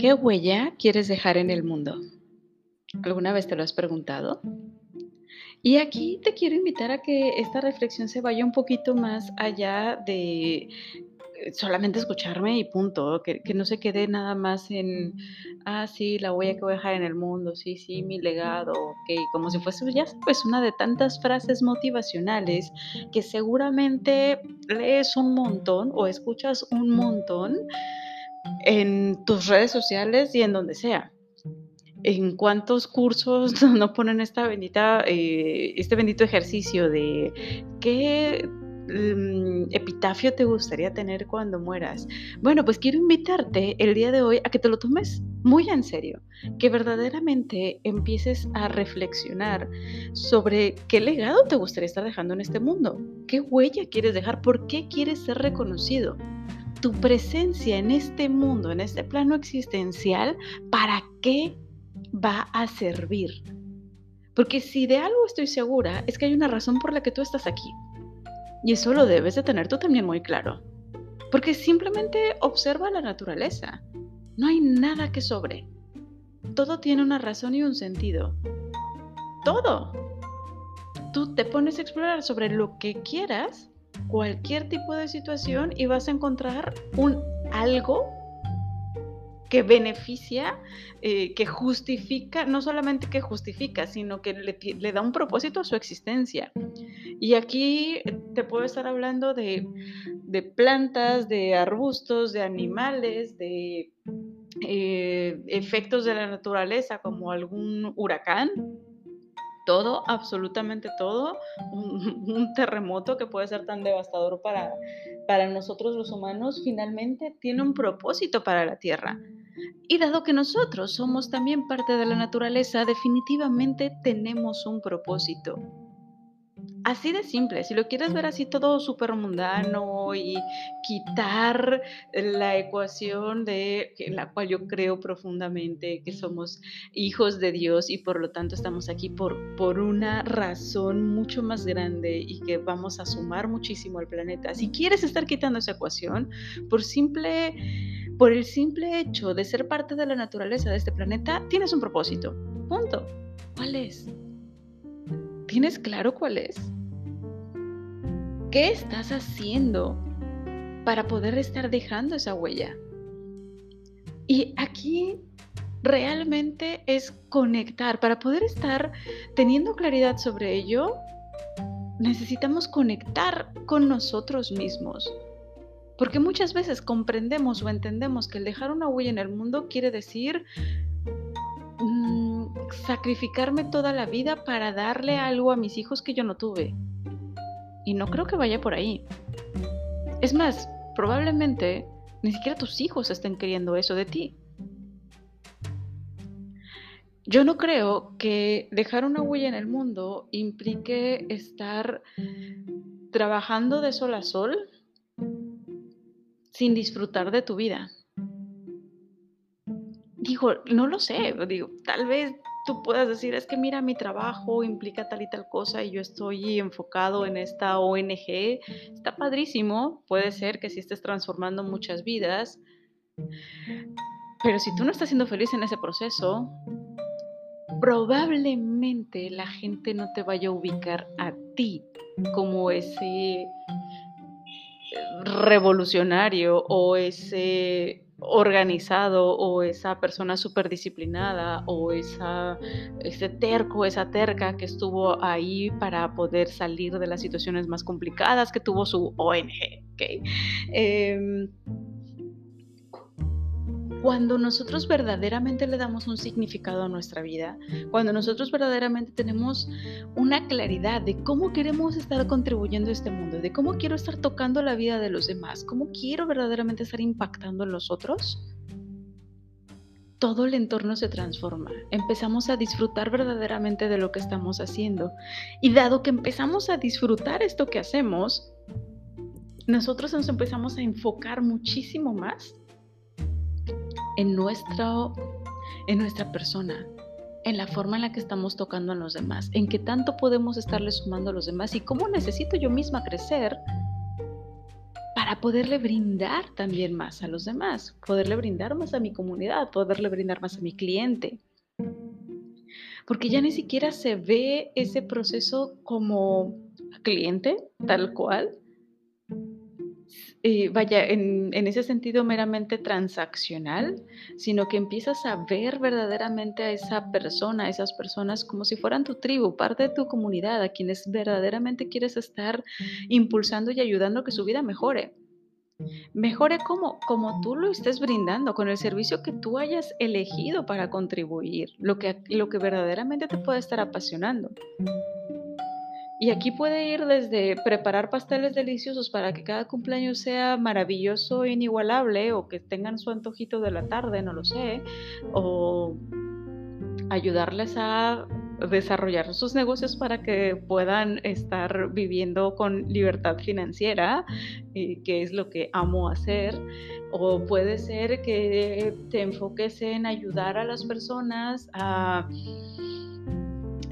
¿Qué huella quieres dejar en el mundo? ¿Alguna vez te lo has preguntado? Y aquí te quiero invitar a que esta reflexión se vaya un poquito más allá de eh, solamente escucharme y punto, que, no se quede nada más en, ah, sí, la huella que voy a dejar en el mundo, sí, sí, mi legado, ok, como si fuese ya pues una de tantas frases motivacionales que seguramente lees un montón o escuchas un montón en tus redes sociales y en donde sea. ¿En cuántos cursos no ponen esta bendita, eh, este bendito ejercicio de qué mm, epitafio te gustaría tener cuando mueras? Bueno, pues quiero invitarte el día de hoy a que te lo tomes muy en serio, que verdaderamente empieces a reflexionar sobre qué legado te gustaría estar dejando en este mundo, qué huella quieres dejar, por qué quieres ser reconocido tu presencia en este mundo, en este plano existencial, ¿para qué va a servir? Porque si de algo estoy segura, es que hay una razón por la que tú estás aquí. Y eso lo debes de tener tú también muy claro. Porque simplemente observa la naturaleza. No hay nada que sobre. Todo tiene una razón y un sentido. Todo. Tú te pones a explorar sobre lo que quieras cualquier tipo de situación y vas a encontrar un algo que beneficia, eh, que justifica, no solamente que justifica, sino que le, da un propósito a su existencia. Y aquí te puedo estar hablando de, plantas, de arbustos, de animales, de eh, efectos de la naturaleza como algún huracán, todo, absolutamente todo, un, terremoto que puede ser tan devastador para, para nosotros los humanos, finalmente tiene un propósito para la Tierra. Y dado que nosotros somos también parte de la naturaleza, definitivamente tenemos un propósito. Así de simple, si lo quieres ver así todo súper mundano y quitar la ecuación de la cual yo creo profundamente que somos hijos de Dios y por lo tanto estamos aquí por, por una razón mucho más grande y que vamos a sumar muchísimo al planeta. Si quieres estar quitando esa ecuación, por simple por el simple hecho de ser parte de la naturaleza de este planeta, tienes un propósito. Punto. ¿Cuál es? ¿Tienes claro cuál es? ¿Qué estás haciendo para poder estar dejando esa huella? Y aquí realmente es conectar. Para poder estar teniendo claridad sobre ello, necesitamos conectar con nosotros mismos. Porque muchas veces comprendemos o entendemos que el dejar una huella en el mundo quiere decir sacrificarme toda la vida para darle algo a mis hijos que yo no tuve. Y no creo que vaya por ahí. Es más, probablemente ni siquiera tus hijos estén queriendo eso de ti. Yo no creo que dejar una huella en el mundo implique estar trabajando de sol a sol sin disfrutar de tu vida. Digo, no lo sé, digo, tal vez tú puedas decir, es que mira, mi trabajo implica tal y tal cosa y yo estoy enfocado en esta ONG, está padrísimo, puede ser que sí estés transformando muchas vidas, pero si tú no estás siendo feliz en ese proceso, probablemente la gente no te vaya a ubicar a ti como ese revolucionario o ese organizado o esa persona súper disciplinada o esa, ese terco, esa terca que estuvo ahí para poder salir de las situaciones más complicadas que tuvo su ONG. Em, cuando nosotros verdaderamente le damos un significado a nuestra vida, cuando nosotros verdaderamente tenemos una claridad de cómo queremos estar contribuyendo a este mundo, de cómo quiero estar tocando la vida de los demás, cómo quiero verdaderamente estar impactando en los otros, todo el entorno se transforma. Empezamos a disfrutar verdaderamente de lo que estamos haciendo. Y dado que empezamos a disfrutar esto que hacemos, nosotros nos empezamos a enfocar muchísimo más en, nuestro, en nuestra persona, en la forma en la que estamos tocando a los demás, en qué tanto podemos estarle sumando a los demás y cómo necesito yo misma crecer para poderle brindar también más a los demás, poderle brindar más a mi comunidad, poderle brindar más a mi cliente. Porque ya ni siquiera se ve ese proceso como cliente, tal cual, eh, vaya, en, en, ese sentido meramente transaccional, sino que empiezas a ver verdaderamente a esa persona, a esas personas como si fueran tu tribu, parte de tu comunidad, a quienes verdaderamente quieres estar impulsando y ayudando a que su vida mejore. Mejore como, como tú lo estés brindando, con el servicio que tú hayas elegido para contribuir, lo que, lo que verdaderamente te puede estar apasionando. Y aquí puede ir desde preparar pasteles deliciosos para que cada cumpleaños sea maravilloso e inigualable, o que tengan su antojito de la tarde, no lo sé, o ayudarles a desarrollar sus negocios para que puedan estar viviendo con libertad financiera, eh, que es lo que amo hacer. O puede ser que te enfoques en ayudar a las personas a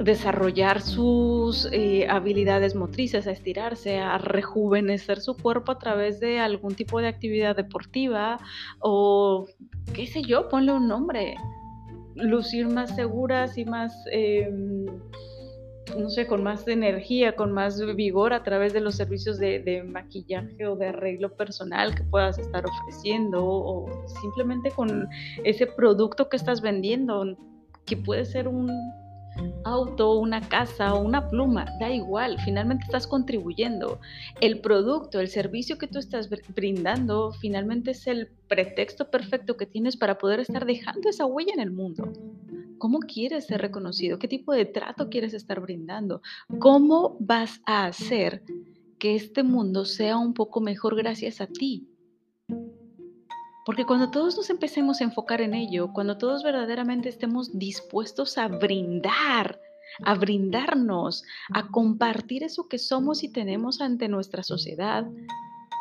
desarrollar sus eh, habilidades motrices, a estirarse, a rejuvenecer su cuerpo a través de algún tipo de actividad deportiva o qué sé yo, ponle un nombre. Lucir más seguras y más, em, no sé, con más energía, con más vigor a través de los servicios de, de maquillaje o de arreglo personal que puedas estar ofreciendo o simplemente con ese producto que estás vendiendo, que puede ser un auto, una casa o una pluma, da igual, finalmente estás contribuyendo. El producto, el servicio que tú estás brindando, finalmente es el pretexto perfecto que tienes para poder estar dejando esa huella en el mundo. ¿Cómo quieres ser reconocido? ¿Qué tipo de trato quieres estar brindando? ¿Cómo vas a hacer que este mundo sea un poco mejor gracias a ti? Porque cuando todos nos empecemos a enfocar en ello, cuando todos verdaderamente estemos dispuestos a brindar, a brindarnos, a compartir eso que somos y tenemos ante nuestra sociedad,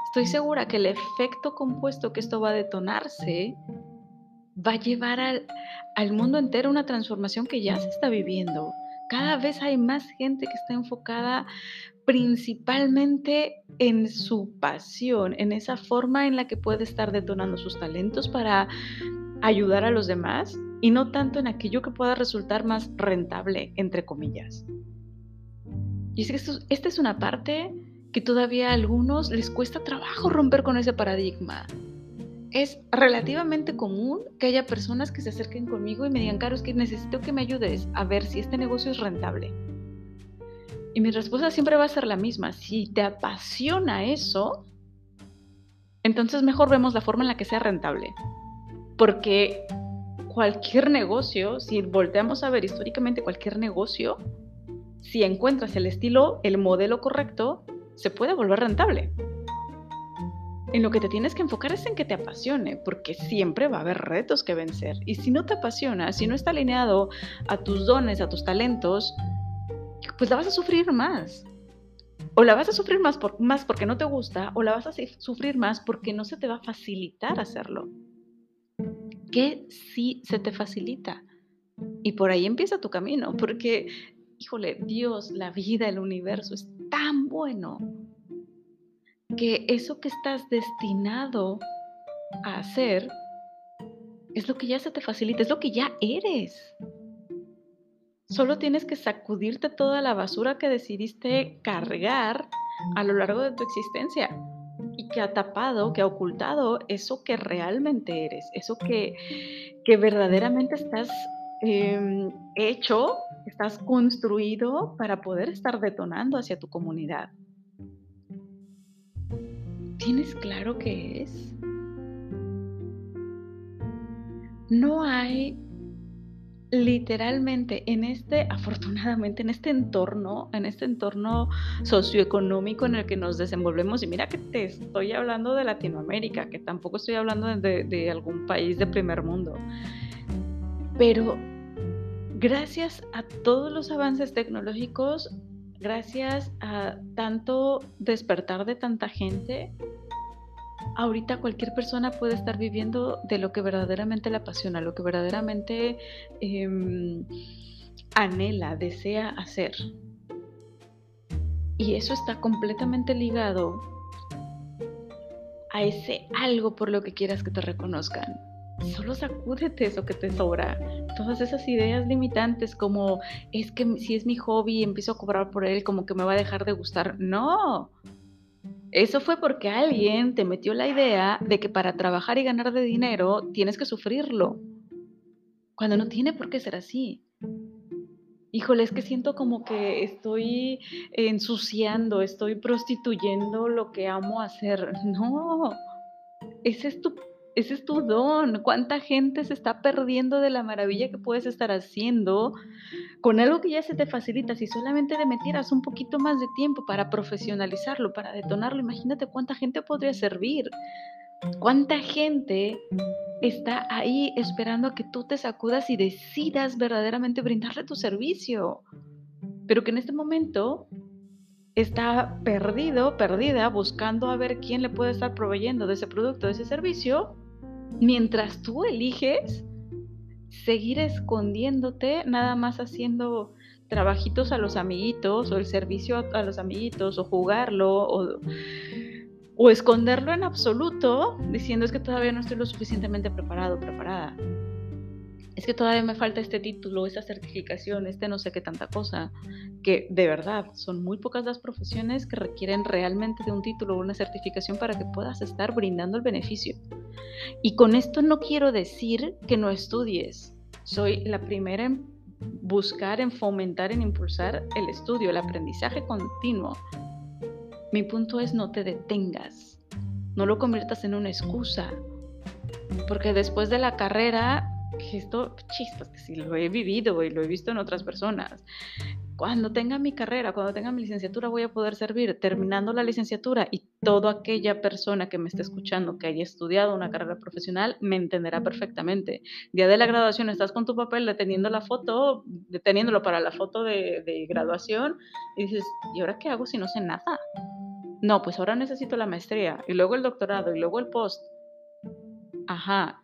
estoy segura que el efecto compuesto que esto va a detonarse va a llevar al, al mundo entero una transformación que ya se está viviendo. Cada vez hay más gente que está enfocada principalmente en su pasión, en esa forma en la que puede estar detonando sus talentos para ayudar a los demás y no tanto en aquello que pueda resultar más rentable, entre comillas. Y es que esta es una parte que todavía a algunos les cuesta trabajo romper con ese paradigma. Es relativamente común que haya personas que se acerquen conmigo y me digan, Caro, es que necesito que me ayudes a ver si este negocio es rentable y mi respuesta siempre va a ser la misma. Si te apasiona eso, entonces mejor vemos la forma en la que sea rentable. Porque cualquier negocio, si volteamos a ver históricamente cualquier negocio, si encuentras el estilo, el modelo correcto, se puede volver rentable. En lo que te tienes que enfocar es en que te apasione, porque siempre va a haber retos que vencer. Y si no te apasiona, si no está alineado a tus dones, a tus talentos, pues la vas a sufrir más. O la vas a sufrir más, por, más porque no te gusta, o la vas a sufrir más porque no se te va a facilitar hacerlo. Que sí se te facilita. Y por ahí empieza tu camino, porque, híjole, Dios, la vida, el universo es tan bueno que eso que estás destinado a hacer es lo que ya se te facilita, es lo que ya eres. Solo tienes que sacudirte toda la basura que decidiste cargar a lo largo de tu existencia y que ha tapado, que ha ocultado eso que realmente eres, eso que, que verdaderamente estás em, hecho, estás construido para poder estar detonando hacia tu comunidad. ¿Tienes claro qué es? No hay literalmente en este, afortunadamente, en este entorno, en este entorno socioeconómico en el que nos desenvolvemos, y mira que te estoy hablando de Latinoamérica, que tampoco estoy hablando de, algún país de primer mundo, pero gracias a todos los avances tecnológicos, gracias a tanto despertar de tanta gente, ahorita cualquier persona puede estar viviendo de lo que verdaderamente le apasiona, lo que verdaderamente em, anhela, desea hacer. Y eso está completamente ligado a ese algo por lo que quieras que te reconozcan. Solo sacúdete eso que te sobra. Todas esas ideas limitantes como es que si es mi hobby empiezo a cobrar por él, como que me va a dejar de gustar. No. Eso fue porque alguien te metió la idea de que para trabajar y ganar de dinero tienes que sufrirlo. Cuando no tiene por qué ser así. Híjole, es que siento como que estoy ensuciando, estoy prostituyendo lo que amo hacer. No, ese es tu, ese es tu don. ¿Cuánta gente se está perdiendo de la maravilla que puedes estar haciendo con algo que ya se te facilita? Si solamente le metieras un poquito más de tiempo para profesionalizarlo, para detonarlo, imagínate cuánta gente podría servir. ¿Cuánta gente está ahí esperando a que tú te sacudas y decidas verdaderamente brindarle tu servicio? Pero que en este momento está perdido, perdida, buscando a ver quién le puede estar proveyendo de ese producto, de ese servicio, mientras tú eliges seguir escondiéndote, nada más haciendo trabajitos a los amiguitos o el servicio a, los amiguitos o jugarlo o o esconderlo en absoluto diciendo es que todavía no estoy lo suficientemente preparado, preparada. Es que todavía me falta este título, esta certificación, este no sé qué tanta cosa, que de verdad son muy pocas las profesiones que requieren realmente de un título o una certificación para que puedas estar brindando el beneficio. Y con esto no quiero decir que no estudies. Soy la primera en buscar, en fomentar, en impulsar el estudio, el aprendizaje continuo mi punto es no te detengas, no lo conviertas en una excusa, porque después de la carrera, esto, chispas, que sí lo he vivido y lo he visto en otras personas. Cuando tenga mi carrera, cuando tenga mi licenciatura, voy a poder servir. Terminando la licenciatura y toda aquella persona que me esté escuchando que haya estudiado una carrera profesional me entenderá perfectamente. Día de la graduación, estás con tu papel deteniendo la foto, deteniéndolo para la foto de, de graduación y dices, ¿y ahora qué hago si no sé nada? No, pues ahora necesito la maestría y luego el doctorado y luego el post. Ajá.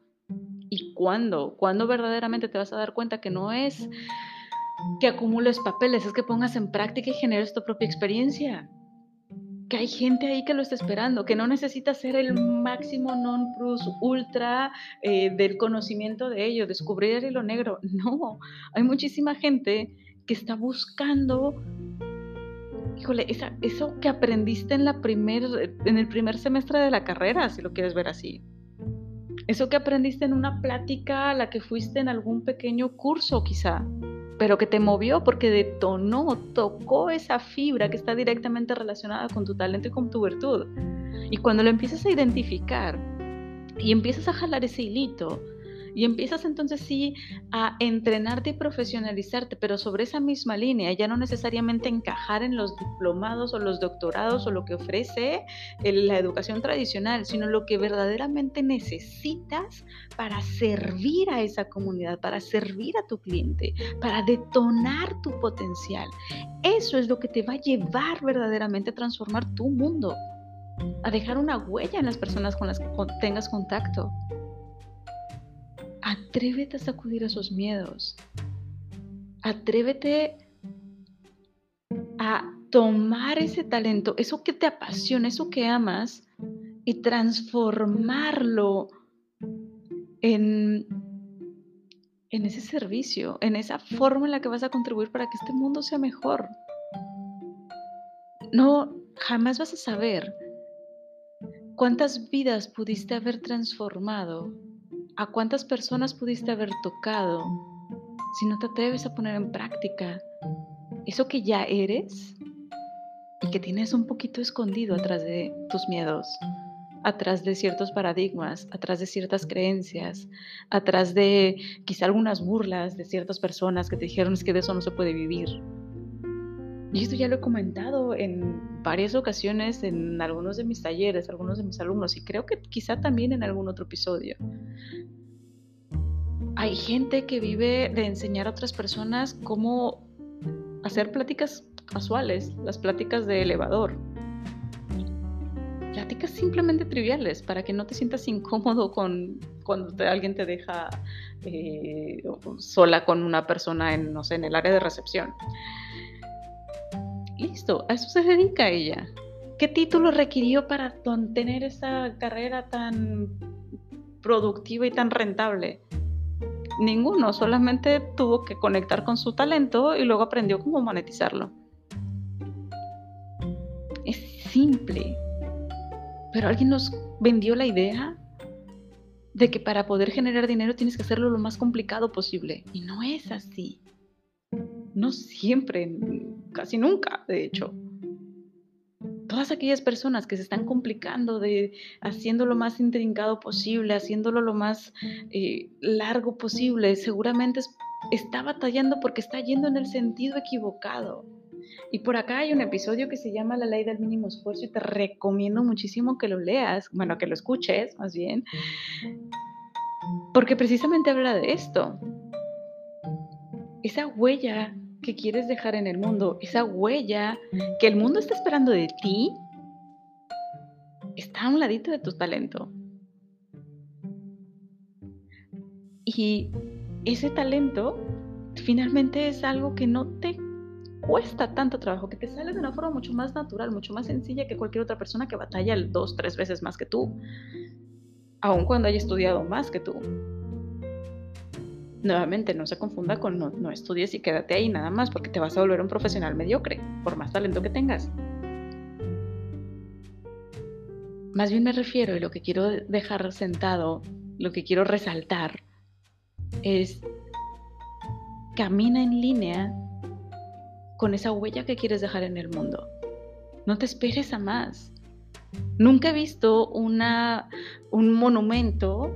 ¿Y cuándo? ¿Cuándo verdaderamente te vas a dar cuenta que no es que acumules papeles, es que pongas en práctica y generes tu propia experiencia? Que hay gente ahí que lo está esperando, que no necesita ser el máximo non plus ultra eh, del conocimiento de ello, descubrir el hilo negro. No, hay muchísima gente que está buscando híjole, eso que aprendiste en, la primer, en el primer semestre de la carrera, si lo quieres ver así. Eso que aprendiste en una plática a la que fuiste en algún pequeño curso quizá, pero que te movió porque detonó, tocó esa fibra que está directamente relacionada con tu talento y con tu virtud. Y cuando lo empiezas a identificar y empiezas a jalar ese hilito, y empiezas entonces sí a entrenarte y profesionalizarte, pero sobre esa misma línea, ya no necesariamente encajar en los diplomados o los doctorados o lo que ofrece la educación tradicional, sino lo que verdaderamente necesitas para servir a esa comunidad, para servir a tu cliente, para detonar tu potencial. Eso es lo que te va a llevar verdaderamente a transformar tu mundo, a dejar una huella en las personas con las que tengas contacto. Atrévete a sacudir esos miedos. Atrévete a tomar ese talento, eso que te apasiona, eso que amas, y transformarlo en, en ese servicio, en esa forma en la que vas a contribuir para que este mundo sea mejor. No, jamás vas a saber cuántas vidas pudiste haber transformado ¿A cuántas personas pudiste haber tocado si no te atreves a poner en práctica eso que ya eres y que tienes un poquito escondido atrás de tus miedos, atrás de ciertos paradigmas, atrás de ciertas creencias, atrás de quizá algunas burlas de ciertas personas que te dijeron es que de eso no se puede vivir? Y esto ya lo he comentado en varias ocasiones en algunos de mis talleres, algunos de mis alumnos y creo que quizá también en algún otro episodio hay gente que vive de enseñar a otras personas cómo hacer pláticas casuales, las pláticas de elevador. Pláticas simplemente triviales para que no te sientas incómodo con cuando alguien te deja eh, sola con una persona en, no sé, en el área de recepción. Listo, a eso se dedica ella ¿Qué título requirió para tener esa carrera tan productiva y tan rentable? Ninguno, solamente tuvo que conectar con su talento y luego aprendió cómo monetizarlo. Es simple, pero alguien nos vendió la idea de que para poder generar dinero tienes que hacerlo lo más complicado posible. Y no es así. No siempre, casi nunca, de hecho. Todas aquellas personas que se están complicando de haciendo lo más intrincado posible, haciéndolo lo más eh, largo posible, seguramente está batallando porque está yendo en el sentido equivocado. Y por acá hay un episodio que se llama La ley del mínimo esfuerzo y te recomiendo muchísimo que lo leas, bueno, que lo escuches más bien, porque precisamente habla de esto. Esa huella que quieres dejar en el mundo, esa huella que el mundo está esperando de ti, está a un ladito de tu talento. Y ese talento finalmente es algo que no te cuesta tanto trabajo, que te sale de una forma mucho más natural, mucho más sencilla que cualquier otra persona que batalla dos, tres veces más que tú, aun cuando haya estudiado más que tú. Nuevamente, no se confunda con no, no estudies y quédate ahí nada más, porque te vas a volver un profesional mediocre, por más talento que tengas. Más bien me refiero, y lo que quiero dejar sentado, lo que quiero resaltar, es camina en línea con esa huella que quieres dejar en el mundo. No te esperes a más. Nunca he visto una, un monumento,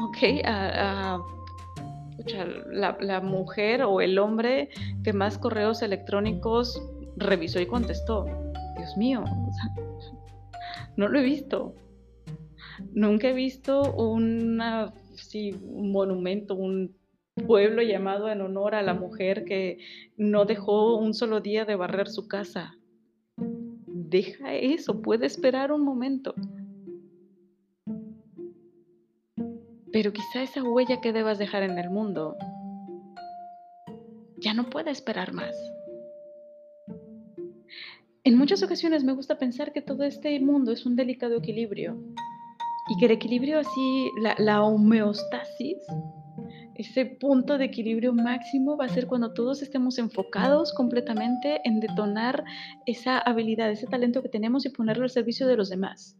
¿ok? A, la, mujer o el hombre que más correos electrónicos revisó y contestó. Dios mío, no lo he visto. Nunca he visto una, sí, un monumento, un pueblo llamado en honor a la mujer que no dejó un solo día de barrer su casa. Deja eso, puede esperar un momento. Pero quizá esa huella que debas dejar en el mundo ya no puede esperar más. En muchas ocasiones me gusta pensar que todo este mundo es un delicado equilibrio y que el equilibrio así, la, la homeostasis, ese punto de equilibrio máximo va a ser cuando todos estemos enfocados completamente en detonar esa habilidad, ese talento que tenemos y ponerlo al servicio de los demás.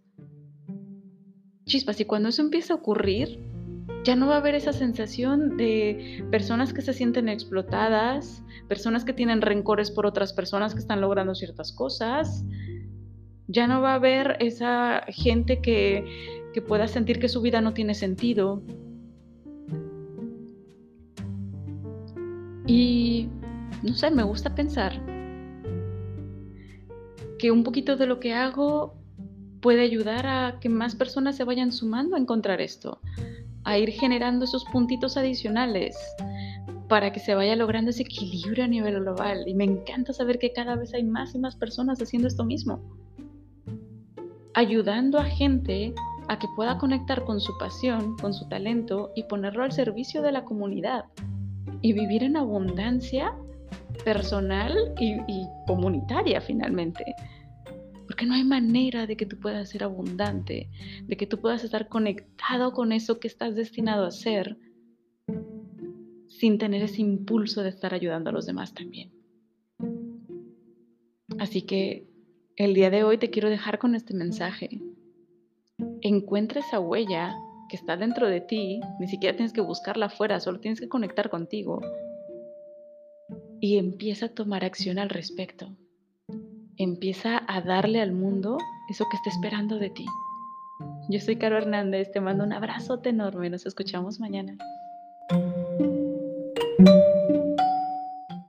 Chispas, y cuando eso empieza a ocurrir, ya no va a haber esa sensación de personas que se sienten explotadas, personas que tienen rencores por otras personas que están logrando ciertas cosas. Ya no va a haber esa gente que, que pueda sentir que su vida no tiene sentido, Y, no sé, me gusta pensar que un poquito de lo que hago puede ayudar a que más personas se vayan sumando a encontrar esto, a ir generando esos puntitos adicionales para que se vaya logrando ese equilibrio a nivel global. Y me encanta saber que cada vez hay más y más personas haciendo esto mismo, ayudando a gente a que pueda conectar con su pasión, con su talento y ponerlo al servicio de la comunidad y vivir en abundancia personal y, comunitaria finalmente. Porque no hay manera de que tú puedas ser abundante, de que tú puedas estar conectado con eso que estás destinado a hacer sin tener ese impulso de estar ayudando a los demás también. Así que el día de hoy te quiero dejar con este mensaje. Encuentra esa huella que está dentro de ti, ni siquiera tienes que buscarla afuera, solo tienes que conectar contigo. Y empieza a tomar acción al respecto. Empieza a darle al mundo eso que está esperando de ti. Yo soy Caro Hernández, te mando un abrazote enorme, nos escuchamos mañana.